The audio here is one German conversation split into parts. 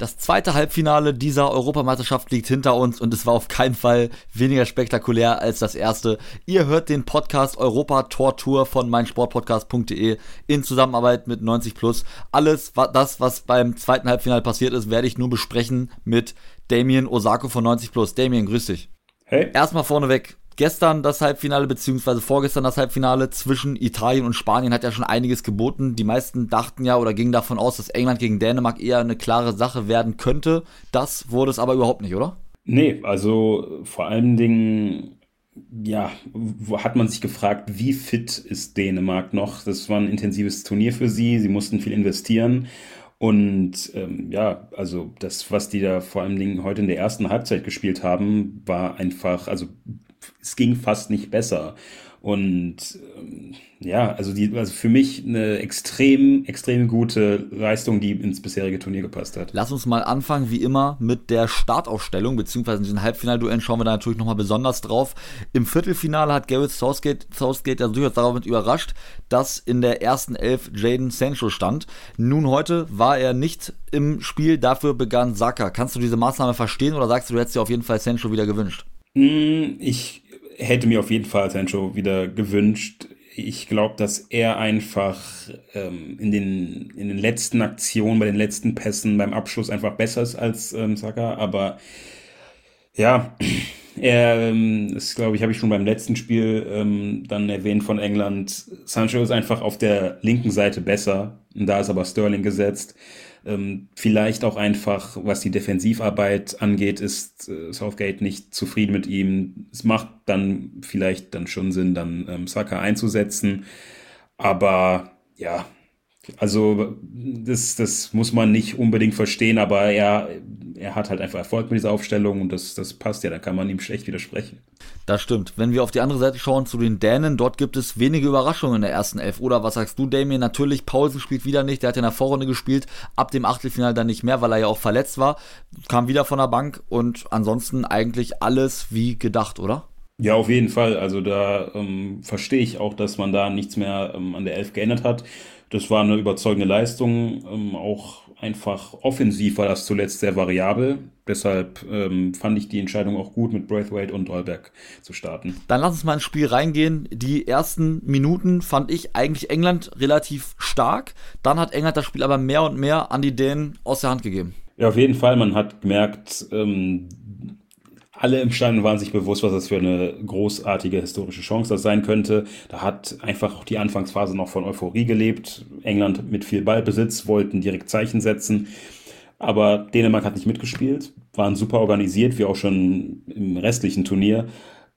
Das zweite Halbfinale dieser Europameisterschaft liegt hinter uns und es war auf keinen Fall weniger spektakulär als das erste. Ihr hört den Podcast Europa Tor Tour von meinsportpodcast.de in Zusammenarbeit mit 90 Plus. Alles das, was beim zweiten Halbfinale passiert ist, werde ich nur besprechen mit Damien Osako von 90 Plus. Damien, grüß dich. Hey. Erstmal vorneweg, gestern das Halbfinale, beziehungsweise vorgestern das Halbfinale zwischen Italien und Spanien hat ja schon einiges geboten. Die meisten dachten ja oder gingen davon aus, dass England gegen Dänemark eher eine klare Sache werden könnte. Das wurde es aber überhaupt nicht, oder? Nee, also vor allen Dingen, ja, hat man sich gefragt, wie fit ist Dänemark noch? Das war ein intensives Turnier für sie, sie mussten viel investieren. Und ähm, ja, also das, was die da vor allen Dingen heute in der ersten Halbzeit gespielt haben, war einfach, also es ging fast nicht besser. Und ähm, ja, also die, also für mich eine extrem, extrem gute Leistung, die ins bisherige Turnier gepasst hat. Lass uns mal anfangen, wie immer, mit der Startaufstellung, beziehungsweise in den Halbfinalduellen schauen wir da natürlich nochmal besonders drauf. Im Viertelfinale hat Gareth Southgate, Southgate ja durchaus damit überrascht, dass in der ersten Elf Jaden Sancho stand. Nun heute war er nicht im Spiel, dafür begann Saka. Kannst du diese Maßnahme verstehen oder sagst du, du hättest dir auf jeden Fall Sancho wieder gewünscht? Hm, ich hätte mir auf jeden Fall Sancho wieder gewünscht. Ich glaube, dass er einfach ähm, in, den, in den letzten Aktionen, bei den letzten Pässen, beim Abschluss einfach besser ist als ähm, Saka. Aber ja, er ähm, ist, glaube ich, habe ich schon beim letzten Spiel ähm, dann erwähnt von England. Sancho ist einfach auf der linken Seite besser. Und da ist aber Sterling gesetzt. Ähm, vielleicht auch einfach, was die Defensivarbeit angeht, ist äh, Southgate nicht zufrieden mit ihm. Es macht dann vielleicht dann schon Sinn, dann ähm, Saka einzusetzen. Aber ja, also das, das muss man nicht unbedingt verstehen, aber er, er hat halt einfach Erfolg mit dieser Aufstellung und das, das passt ja, da kann man ihm schlecht widersprechen. Das stimmt. Wenn wir auf die andere Seite schauen, zu den Dänen, dort gibt es wenige Überraschungen in der ersten Elf. Oder was sagst du, Damien? Natürlich, Paulsen spielt wieder nicht, der hat in der Vorrunde gespielt, ab dem Achtelfinale dann nicht mehr, weil er ja auch verletzt war, kam wieder von der Bank und ansonsten eigentlich alles wie gedacht, oder? Ja, auf jeden Fall. Also da ähm, verstehe ich auch, dass man da nichts mehr ähm, an der Elf geändert hat. Das war eine überzeugende Leistung. Ähm, auch einfach offensiv war das zuletzt sehr variabel. Deshalb ähm, fand ich die Entscheidung auch gut, mit Braithwaite und Dolberg zu starten. Dann lass uns mal ins Spiel reingehen. Die ersten Minuten fand ich eigentlich England relativ stark. Dann hat England das Spiel aber mehr und mehr an die Dänen aus der Hand gegeben. Ja, auf jeden Fall. Man hat gemerkt, ähm, alle im Stadion waren sich bewusst, was das für eine großartige historische Chance das sein könnte. Da hat einfach auch die Anfangsphase noch von Euphorie gelebt. England mit viel Ballbesitz, wollten direkt Zeichen setzen. Aber Dänemark hat nicht mitgespielt, waren super organisiert, wie auch schon im restlichen Turnier.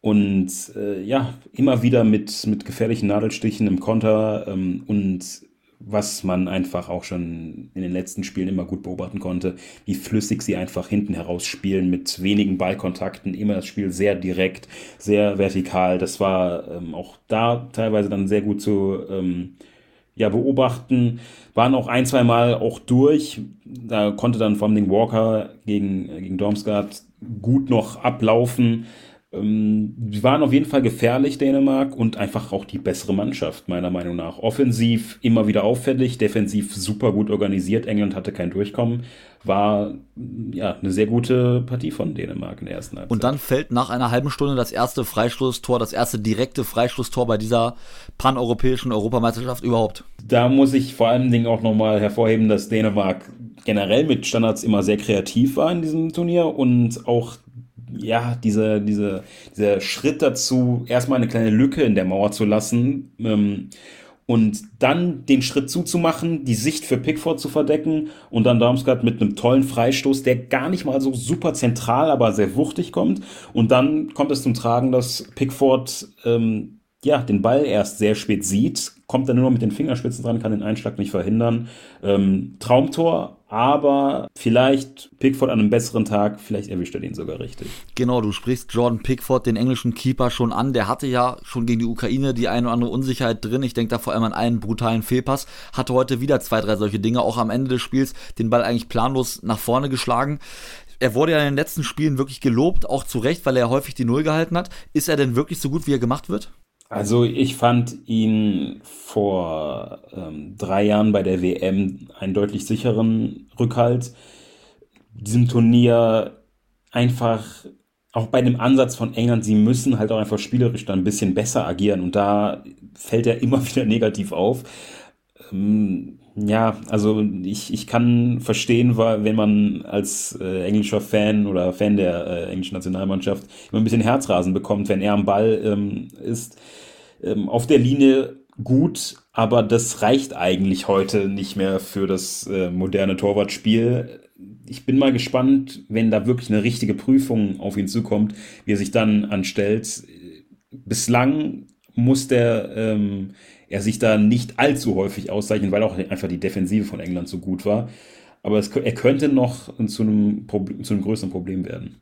Und äh, ja, immer wieder mit, mit gefährlichen Nadelstichen im Konter ähm, und was man einfach auch schon in den letzten Spielen immer gut beobachten konnte, wie flüssig sie einfach hinten heraus spielen mit wenigen Ballkontakten, immer das Spiel sehr direkt, sehr vertikal. Das war ähm, auch da teilweise dann sehr gut zu ähm, ja, beobachten. Waren auch ein, zwei Mal auch durch. Da konnte dann vor allem Walker gegen, gegen Dormsgaard gut noch ablaufen. Ähm, waren auf jeden Fall gefährlich, Dänemark, und einfach auch die bessere Mannschaft, meiner Meinung nach. Offensiv immer wieder auffällig, defensiv super gut organisiert. England hatte kein Durchkommen. War ja eine sehr gute Partie von Dänemark in der ersten Halbzeit. Und dann fällt nach einer halben Stunde das erste Freistoßtor, das erste direkte Freistoßtor bei dieser paneuropäischen Europameisterschaft überhaupt. Da muss ich vor allen Dingen auch nochmal hervorheben, dass Dänemark generell mit Standards immer sehr kreativ war in diesem Turnier und auch ja, diese, diese, dieser Schritt dazu, erstmal eine kleine Lücke in der Mauer zu lassen ähm, und dann den Schritt zuzumachen, die Sicht für Pickford zu verdecken und dann Darmstadt mit einem tollen Freistoß, der gar nicht mal so super zentral, aber sehr wuchtig kommt. Und dann kommt es zum Tragen, dass Pickford ähm, ja, den Ball erst sehr spät sieht, kommt dann nur noch mit den Fingerspitzen dran, kann den Einschlag nicht verhindern. Ähm, Traumtor, aber vielleicht Pickford an einem besseren Tag, vielleicht erwischt er den sogar richtig. Genau, du sprichst Jordan Pickford, den englischen Keeper, schon an. Der hatte ja schon gegen die Ukraine die eine oder andere Unsicherheit drin. Ich denke da vor allem an einen brutalen Fehlpass. Hatte heute wieder zwei, drei solche Dinge, auch am Ende des Spiels den Ball eigentlich planlos nach vorne geschlagen. Er wurde ja in den letzten Spielen wirklich gelobt, auch zu Recht, weil er häufig die Null gehalten hat. Ist er denn wirklich so gut, wie er gemacht wird? Also ich fand ihn vor ähm, drei Jahren bei der WM einen deutlich sicheren Rückhalt. Diesem Turnier einfach auch bei dem Ansatz von England, sie müssen halt auch einfach spielerisch dann ein bisschen besser agieren und da fällt er immer wieder negativ auf. Ähm, ja, also ich, ich kann verstehen, wenn man als äh, englischer Fan oder Fan der äh, englischen Nationalmannschaft immer ein bisschen Herzrasen bekommt, wenn er am Ball ähm, ist. Ähm, auf der Linie gut, aber das reicht eigentlich heute nicht mehr für das äh, moderne Torwartspiel. Ich bin mal gespannt, wenn da wirklich eine richtige Prüfung auf ihn zukommt, wie er sich dann anstellt. Bislang muss der ähm, er sich da nicht allzu häufig auszeichnen, weil auch einfach die Defensive von England so gut war. Aber es, er könnte noch zu einem, zu einem größeren Problem werden.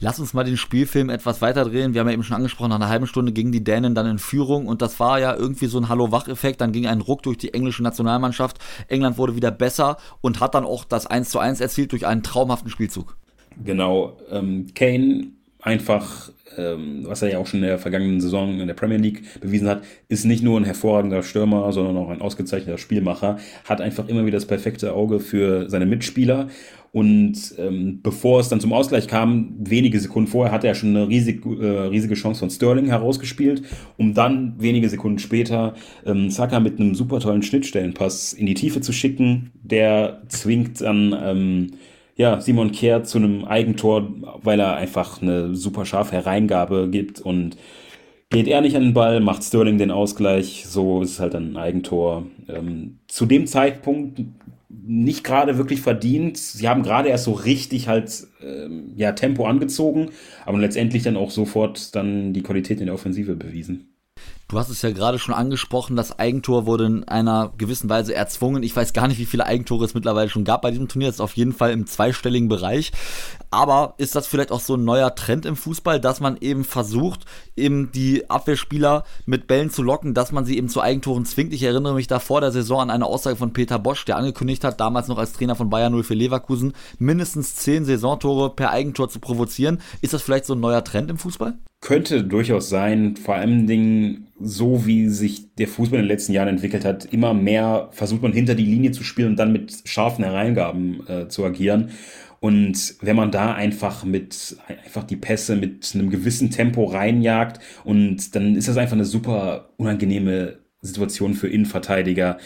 Lass uns mal den Spielfilm etwas weiter drehen. Wir haben ja eben schon angesprochen, nach einer halben Stunde gingen die Dänen dann in Führung und das war ja irgendwie so ein Hallo-Wach-Effekt. Dann ging ein Ruck durch die englische Nationalmannschaft. England wurde wieder besser und hat dann auch das 1 zu 1 erzielt durch einen traumhaften Spielzug. Genau. Ähm, Kane einfach, ähm, was er ja auch schon in der vergangenen Saison in der Premier League bewiesen hat, ist nicht nur ein hervorragender Stürmer, sondern auch ein ausgezeichneter Spielmacher, hat einfach immer wieder das perfekte Auge für seine Mitspieler. Und ähm, bevor es dann zum Ausgleich kam, wenige Sekunden vorher, hatte er schon eine riesig, äh, riesige Chance von Sterling herausgespielt, um dann wenige Sekunden später ähm, Saka mit einem super tollen Schnittstellenpass in die Tiefe zu schicken. Der zwingt dann ähm, ja, Simon Kehr zu einem Eigentor, weil er einfach eine super scharfe Hereingabe gibt und geht er nicht an den Ball, macht Sterling den Ausgleich, so ist es halt ein Eigentor. Ähm, zu dem Zeitpunkt nicht gerade wirklich verdient. Sie haben gerade erst so richtig halt ähm, ja Tempo angezogen, aber letztendlich dann auch sofort dann die Qualität in der Offensive bewiesen. Du hast es ja gerade schon angesprochen, das Eigentor wurde in einer gewissen Weise erzwungen. Ich weiß gar nicht, wie viele Eigentore es mittlerweile schon gab bei diesem Turnier. Das ist auf jeden Fall im zweistelligen Bereich. Aber ist das vielleicht auch so ein neuer Trend im Fußball, dass man eben versucht, eben die Abwehrspieler mit Bällen zu locken, dass man sie eben zu Eigentoren zwingt? Ich erinnere mich da vor der Saison an eine Aussage von Peter Bosch, der angekündigt hat, damals noch als Trainer von Bayern 0 für Leverkusen, mindestens zehn Saisontore per Eigentor zu provozieren. Ist das vielleicht so ein neuer Trend im Fußball? Könnte durchaus sein, vor allen Dingen so wie sich der Fußball in den letzten Jahren entwickelt hat, immer mehr versucht man hinter die Linie zu spielen und dann mit scharfen Hereingaben äh, zu agieren. Und wenn man da einfach mit, einfach die Pässe mit einem gewissen Tempo reinjagt und dann ist das einfach eine super unangenehme Situation für Innenverteidiger,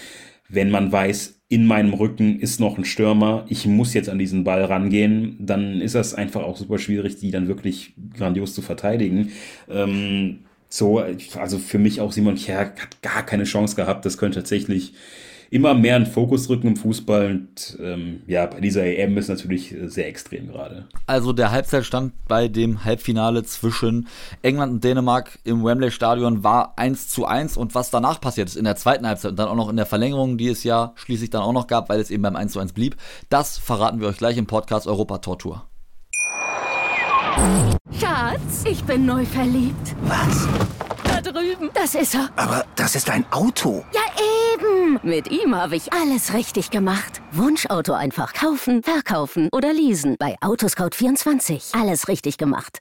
wenn man weiß, in meinem Rücken ist noch ein Stürmer, ich muss jetzt an diesen Ball rangehen, dann ist das einfach auch super schwierig, die dann wirklich grandios zu verteidigen. Ähm, so, also für mich auch Simon Kjær hat gar keine Chance gehabt. Das könnte tatsächlich immer mehr einen Fokus rücken im Fußball. Und ähm, ja, bei dieser EM ist natürlich sehr extrem gerade. Also der Halbzeitstand bei dem Halbfinale zwischen England und Dänemark im Wembley Stadion war 1 zu 1 und was danach passiert ist in der zweiten Halbzeit und dann auch noch in der Verlängerung, die es ja schließlich dann auch noch gab, weil es eben beim 1 zu 1 blieb, das verraten wir euch gleich im Podcast Europa Tortur. Schatz, ich bin neu verliebt. Was? Da drüben. Das ist er. Aber das ist ein Auto. Ja, eben. Mit ihm habe ich alles richtig gemacht. Wunschauto einfach kaufen, verkaufen oder leasen. Bei Autoscout24. Alles richtig gemacht.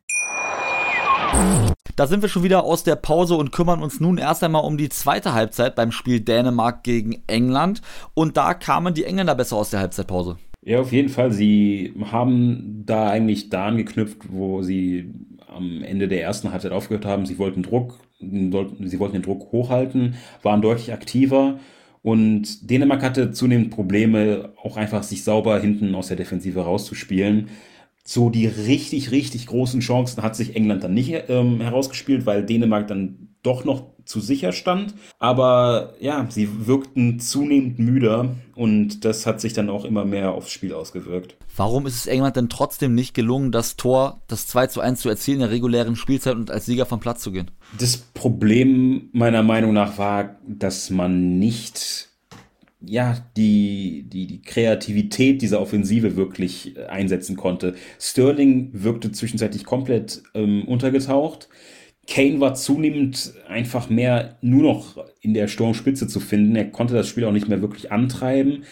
Da sind wir schon wieder aus der Pause und kümmern uns nun erst einmal um die zweite Halbzeit beim Spiel Dänemark gegen England. Und da kamen die Engländer besser aus der Halbzeitpause. Ja, auf jeden Fall. Sie haben da eigentlich da angeknüpft, wo sie am Ende der ersten Halbzeit aufgehört haben. Sie wollten Druck, sie wollten den Druck hochhalten, waren deutlich aktiver. Und Dänemark hatte zunehmend Probleme, auch einfach sich sauber hinten aus der Defensive rauszuspielen. So die richtig, richtig großen Chancen hat sich England dann nicht ähm, herausgespielt, weil Dänemark dann doch noch zu sicher stand. Aber ja, sie wirkten zunehmend müder und das hat sich dann auch immer mehr aufs Spiel ausgewirkt. Warum ist es England denn trotzdem nicht gelungen, das Tor, das 2 zu 1 zu erzielen in der regulären Spielzeit und als Sieger vom Platz zu gehen? Das Problem meiner Meinung nach war, dass man nicht ja, die, die, die Kreativität dieser Offensive wirklich äh, einsetzen konnte. Sterling wirkte zwischenzeitlich komplett ähm, untergetaucht. Kane war zunehmend einfach mehr nur noch in der Sturmspitze zu finden. Er konnte das Spiel auch nicht mehr wirklich antreiben.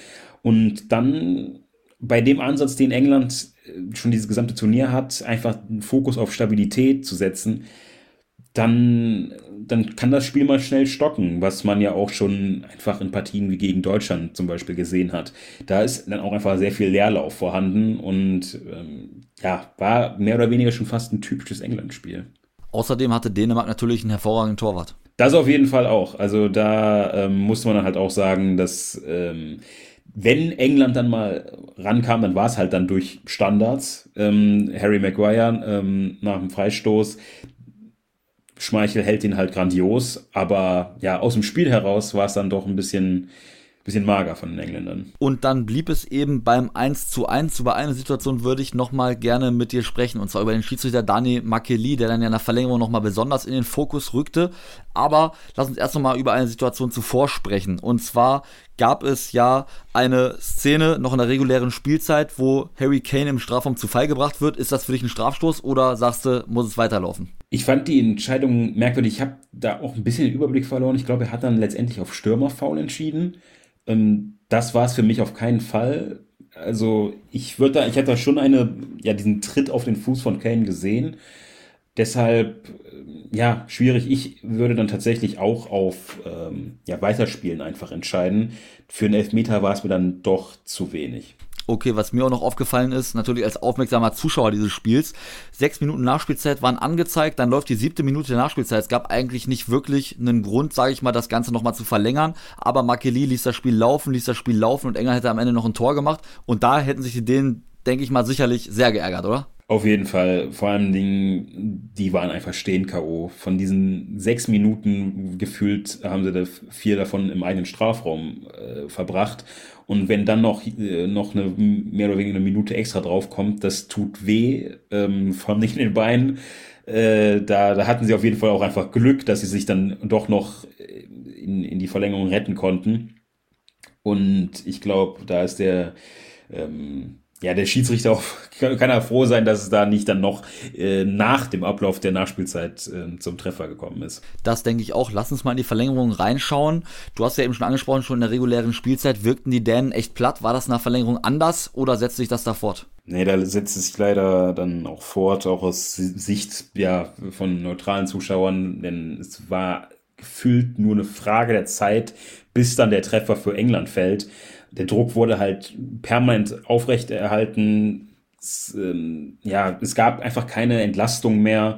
Und dann bei dem Ansatz, den England äh, schon dieses gesamte Turnier hat, einfach einen Fokus auf Stabilität zu setzen, dann, dann kann das Spiel mal schnell stocken, was man ja auch schon einfach in Partien wie gegen Deutschland zum Beispiel gesehen hat. Da ist dann auch einfach sehr viel Leerlauf vorhanden und ähm, ja, war mehr oder weniger schon fast ein typisches England-Spiel. Außerdem hatte Dänemark natürlich einen hervorragenden Torwart. Das auf jeden Fall auch. Also da ähm, muss man halt auch sagen, dass ähm, wenn England dann mal rankam, dann war es halt dann durch Standards. Ähm, Harry Maguire ähm, nach dem Freistoß. Schmeichel hält ihn halt grandios, aber ja, aus dem Spiel heraus war es dann doch ein bisschen bisschen mager von den Engländern. Und dann blieb es eben beim 1 zu 1. Über eine Situation würde ich nochmal gerne mit dir sprechen, und zwar über den Schiedsrichter Dani Makeli, der dann ja in der Verlängerung nochmal besonders in den Fokus rückte. Aber lass uns erst nochmal über eine Situation zuvor sprechen. Und zwar gab es ja eine Szene noch in der regulären Spielzeit, wo Harry Kane im Strafraum zu Fall gebracht wird. Ist das für dich ein Strafstoß oder sagst du, muss es weiterlaufen? Ich fand die Entscheidung merkwürdig. Ich habe da auch ein bisschen den Überblick verloren. Ich glaube, er hat dann letztendlich auf Stürmerfoul entschieden. Ähm, das war es für mich auf keinen Fall. Also ich würde da, ich hätte da schon eine, ja, diesen Tritt auf den Fuß von Kane gesehen. Deshalb, äh, ja, schwierig. Ich würde dann tatsächlich auch auf ähm, ja, Weiterspielen einfach entscheiden. Für einen Elfmeter war es mir dann doch zu wenig. Okay, was mir auch noch aufgefallen ist, natürlich als aufmerksamer Zuschauer dieses Spiels, sechs Minuten Nachspielzeit waren angezeigt, dann läuft die siebte Minute der Nachspielzeit. Es gab eigentlich nicht wirklich einen Grund, sage ich mal, das Ganze nochmal zu verlängern, aber Makeli ließ das Spiel laufen, ließ das Spiel laufen und England hätte am Ende noch ein Tor gemacht und da hätten sich die Dänen, denke ich mal, sicherlich sehr geärgert, oder? Auf jeden Fall. Vor allem Dingen, die waren einfach stehen K.O. Von diesen sechs Minuten gefühlt haben sie da vier davon im eigenen Strafraum äh, verbracht. Und wenn dann noch, äh, noch eine mehr oder weniger eine Minute extra draufkommt, das tut weh, ähm, vor allem nicht in den Beinen. Äh, da, da hatten sie auf jeden Fall auch einfach Glück, dass sie sich dann doch noch äh, in, in die Verlängerung retten konnten. Und ich glaube, da ist der ähm, ja, der Schiedsrichter auch, kann er froh sein, dass es da nicht dann noch äh, nach dem Ablauf der Nachspielzeit äh, zum Treffer gekommen ist. Das denke ich auch. Lass uns mal in die Verlängerung reinschauen. Du hast ja eben schon angesprochen, schon in der regulären Spielzeit wirkten die Dänen echt platt. War das nach Verlängerung anders oder setzt sich das da fort? Nee, da setzt es sich leider dann auch fort, auch aus Sicht ja, von neutralen Zuschauern, denn es war gefühlt nur eine Frage der Zeit, bis dann der Treffer für England fällt der Druck wurde halt permanent aufrechterhalten. Es, ähm, ja, es gab einfach keine Entlastung mehr.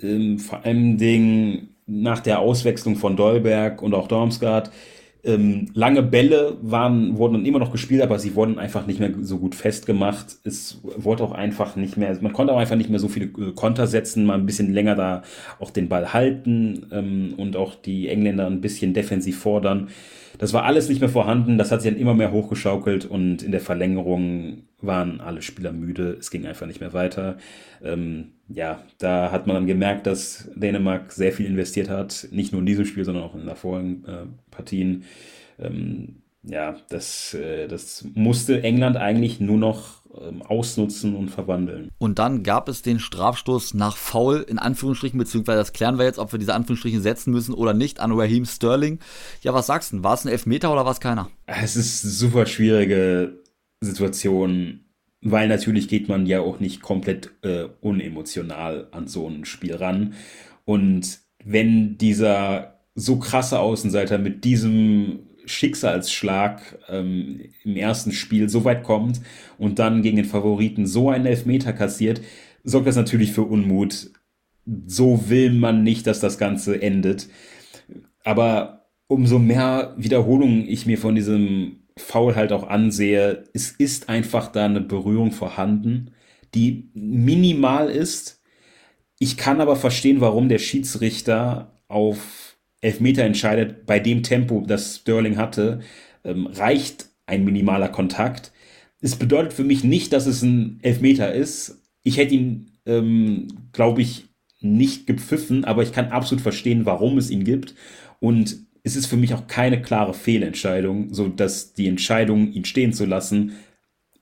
Ähm, vor allem Dingen nach der Auswechslung von Dolberg und auch Dormsgaard. Ähm, lange Bälle waren, wurden dann immer noch gespielt, aber sie wurden einfach nicht mehr so gut festgemacht. Es wurde auch einfach nicht mehr, man konnte auch einfach nicht mehr so viele äh, Konter setzen, mal ein bisschen länger da auch den Ball halten ähm, und auch die Engländer ein bisschen defensiv fordern. Das war alles nicht mehr vorhanden, das hat sich dann immer mehr hochgeschaukelt und in der Verlängerung waren alle Spieler müde, es ging einfach nicht mehr weiter. Ähm, ja, da hat man dann gemerkt, dass Dänemark sehr viel investiert hat, nicht nur in diesem Spiel, sondern auch in den vorigen äh, Partien. Ähm, ja, das, äh, das musste England eigentlich nur noch ähm, ausnutzen und verwandeln. Und dann gab es den Strafstoß nach Foul, in Anführungsstrichen, beziehungsweise das klären wir jetzt, ob wir diese Anführungsstriche setzen müssen oder nicht, an Raheem Sterling. Ja, was sagst du? War es ein Elfmeter oder war es keiner? Es ist super schwierige Situation, weil natürlich geht man ja auch nicht komplett äh, unemotional an so ein Spiel ran. Und wenn dieser so krasse Außenseiter mit diesem Schicksalsschlag ähm, im ersten Spiel so weit kommt und dann gegen den Favoriten so einen Elfmeter kassiert, sorgt das natürlich für Unmut. So will man nicht, dass das Ganze endet. Aber umso mehr Wiederholungen ich mir von diesem Foul halt auch ansehe, es ist einfach da eine Berührung vorhanden, die minimal ist. Ich kann aber verstehen, warum der Schiedsrichter auf Elfmeter entscheidet, bei dem Tempo, das Sterling hatte, ähm, reicht ein minimaler Kontakt. Es bedeutet für mich nicht, dass es ein Elfmeter ist. Ich hätte ihn, ähm, glaube ich, nicht gepfiffen, aber ich kann absolut verstehen, warum es ihn gibt. Und ist es für mich auch keine klare Fehlentscheidung, so dass die Entscheidung, ihn stehen zu lassen,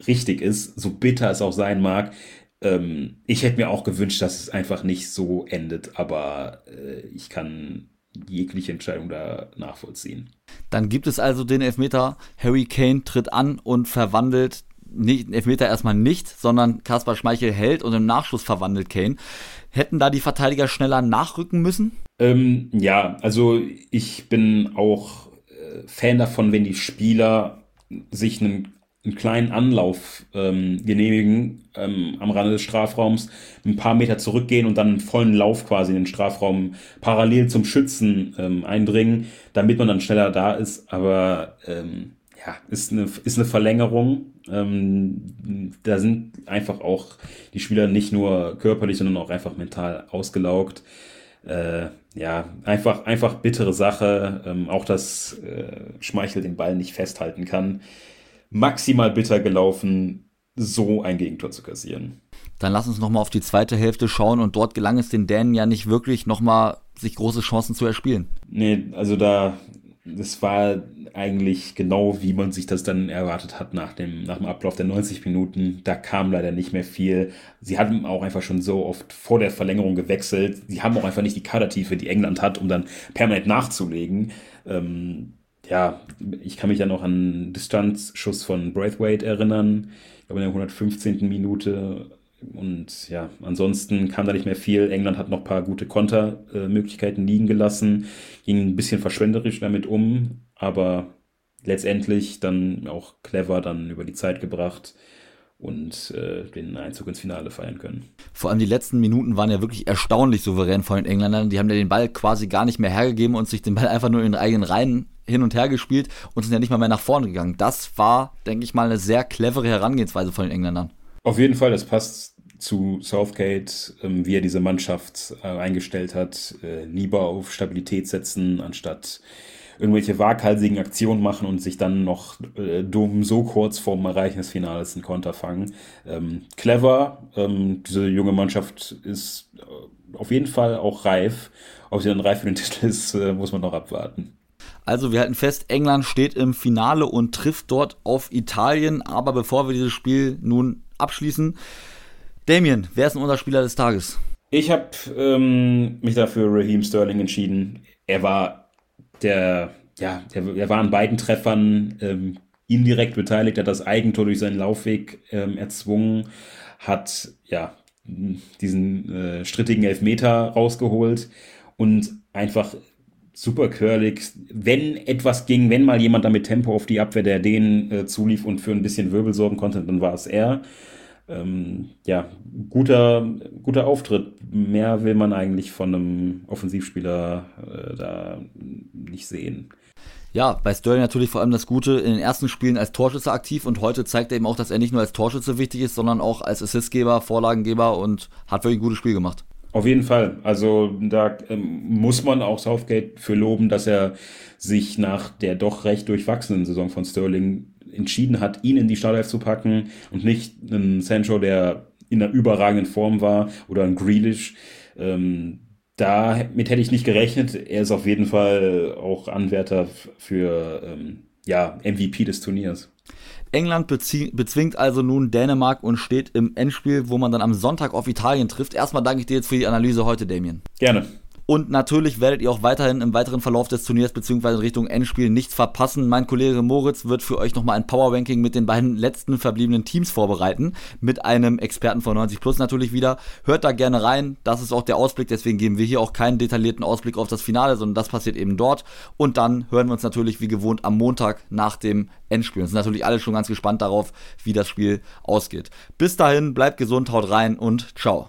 richtig ist, so bitter es auch sein mag. Ähm, ich hätte mir auch gewünscht, dass es einfach nicht so endet, aber äh, ich kann jegliche Entscheidung da nachvollziehen. Dann gibt es also den Elfmeter. Harry Kane tritt an und verwandelt nicht, Elfmeter erstmal nicht, sondern Kaspar Schmeichel hält und im Nachschuss verwandelt Kane. Hätten da die Verteidiger schneller nachrücken müssen? Ähm, ja, also ich bin auch äh, Fan davon, wenn die Spieler sich einen einen kleinen Anlauf ähm, genehmigen ähm, am Rande des Strafraums, ein paar Meter zurückgehen und dann einen vollen Lauf quasi in den Strafraum parallel zum Schützen ähm, eindringen, damit man dann schneller da ist. Aber ähm, ja, ist eine, ist eine Verlängerung. Ähm, da sind einfach auch die Spieler nicht nur körperlich, sondern auch einfach mental ausgelaugt. Äh, ja, einfach, einfach bittere Sache. Ähm, auch, dass äh, Schmeichel den Ball nicht festhalten kann maximal bitter gelaufen, so ein Gegentor zu kassieren. Dann lass uns nochmal auf die zweite Hälfte schauen und dort gelang es den Dänen ja nicht wirklich nochmal sich große Chancen zu erspielen. Nee, also da, das war eigentlich genau, wie man sich das dann erwartet hat nach dem, nach dem Ablauf der 90 Minuten. Da kam leider nicht mehr viel. Sie hatten auch einfach schon so oft vor der Verlängerung gewechselt. Sie haben auch einfach nicht die Kadertiefe, die England hat, um dann permanent nachzulegen. Ähm, ja, ich kann mich ja noch an Distanzschuss von Braithwaite erinnern, ich glaube in der 115. Minute. Und ja, ansonsten kam da nicht mehr viel. England hat noch ein paar gute Kontermöglichkeiten liegen gelassen, ging ein bisschen verschwenderisch damit um, aber letztendlich dann auch clever dann über die Zeit gebracht und äh, den Einzug ins Finale feiern können. Vor allem die letzten Minuten waren ja wirklich erstaunlich souverän von den Engländern. Die haben ja den Ball quasi gar nicht mehr hergegeben und sich den Ball einfach nur in den eigenen Reihen hin und her gespielt und sind ja nicht mal mehr nach vorne gegangen. Das war, denke ich mal, eine sehr clevere Herangehensweise von den Engländern. Auf jeden Fall, das passt zu Southgate, ähm, wie er diese Mannschaft äh, eingestellt hat. Äh, lieber auf Stabilität setzen, anstatt irgendwelche waghalsigen Aktionen machen und sich dann noch äh, dumm so kurz vorm Erreichen des Finales einen Konter fangen. Ähm, clever, ähm, diese junge Mannschaft ist äh, auf jeden Fall auch reif. Ob sie dann reif für den Titel ist, äh, muss man noch abwarten. Also wir halten fest, England steht im Finale und trifft dort auf Italien. Aber bevor wir dieses Spiel nun abschließen, Damien, wer ist denn unser Spieler des Tages? Ich habe ähm, mich dafür Raheem Sterling entschieden. Er war der, ja, der, der war an beiden Treffern ähm, indirekt beteiligt, hat das Eigentor durch seinen Laufweg ähm, erzwungen, hat ja diesen äh, strittigen Elfmeter rausgeholt und einfach super curlig. Wenn etwas ging, wenn mal jemand damit Tempo auf die Abwehr der Dänen äh, zulief und für ein bisschen Wirbel sorgen konnte, dann war es er. Ähm, ja, guter, guter Auftritt. Mehr will man eigentlich von einem Offensivspieler äh, da nicht sehen. Ja, bei Sterling natürlich vor allem das Gute, in den ersten Spielen als Torschütze aktiv und heute zeigt er eben auch, dass er nicht nur als Torschütze wichtig ist, sondern auch als Assistgeber, Vorlagengeber und hat wirklich ein gutes Spiel gemacht. Auf jeden Fall. Also da ähm, muss man auch Southgate für loben, dass er sich nach der doch recht durchwachsenen Saison von Sterling entschieden hat, ihn in die Startelf zu packen und nicht einen Sancho, der in einer überragenden Form war oder ein Grealish. Ähm, damit hätte ich nicht gerechnet. Er ist auf jeden Fall auch Anwärter für ähm, ja, MVP des Turniers. England bezwingt also nun Dänemark und steht im Endspiel, wo man dann am Sonntag auf Italien trifft. Erstmal danke ich dir jetzt für die Analyse heute, Damien. Gerne. Und natürlich werdet ihr auch weiterhin im weiteren Verlauf des Turniers bzw. in Richtung Endspiel nichts verpassen. Mein Kollege Moritz wird für euch nochmal ein Power Ranking mit den beiden letzten verbliebenen Teams vorbereiten. Mit einem Experten von 90 Plus natürlich wieder. Hört da gerne rein. Das ist auch der Ausblick. Deswegen geben wir hier auch keinen detaillierten Ausblick auf das Finale, sondern das passiert eben dort. Und dann hören wir uns natürlich wie gewohnt am Montag nach dem Endspiel. Und sind natürlich alle schon ganz gespannt darauf, wie das Spiel ausgeht. Bis dahin, bleibt gesund, haut rein und ciao.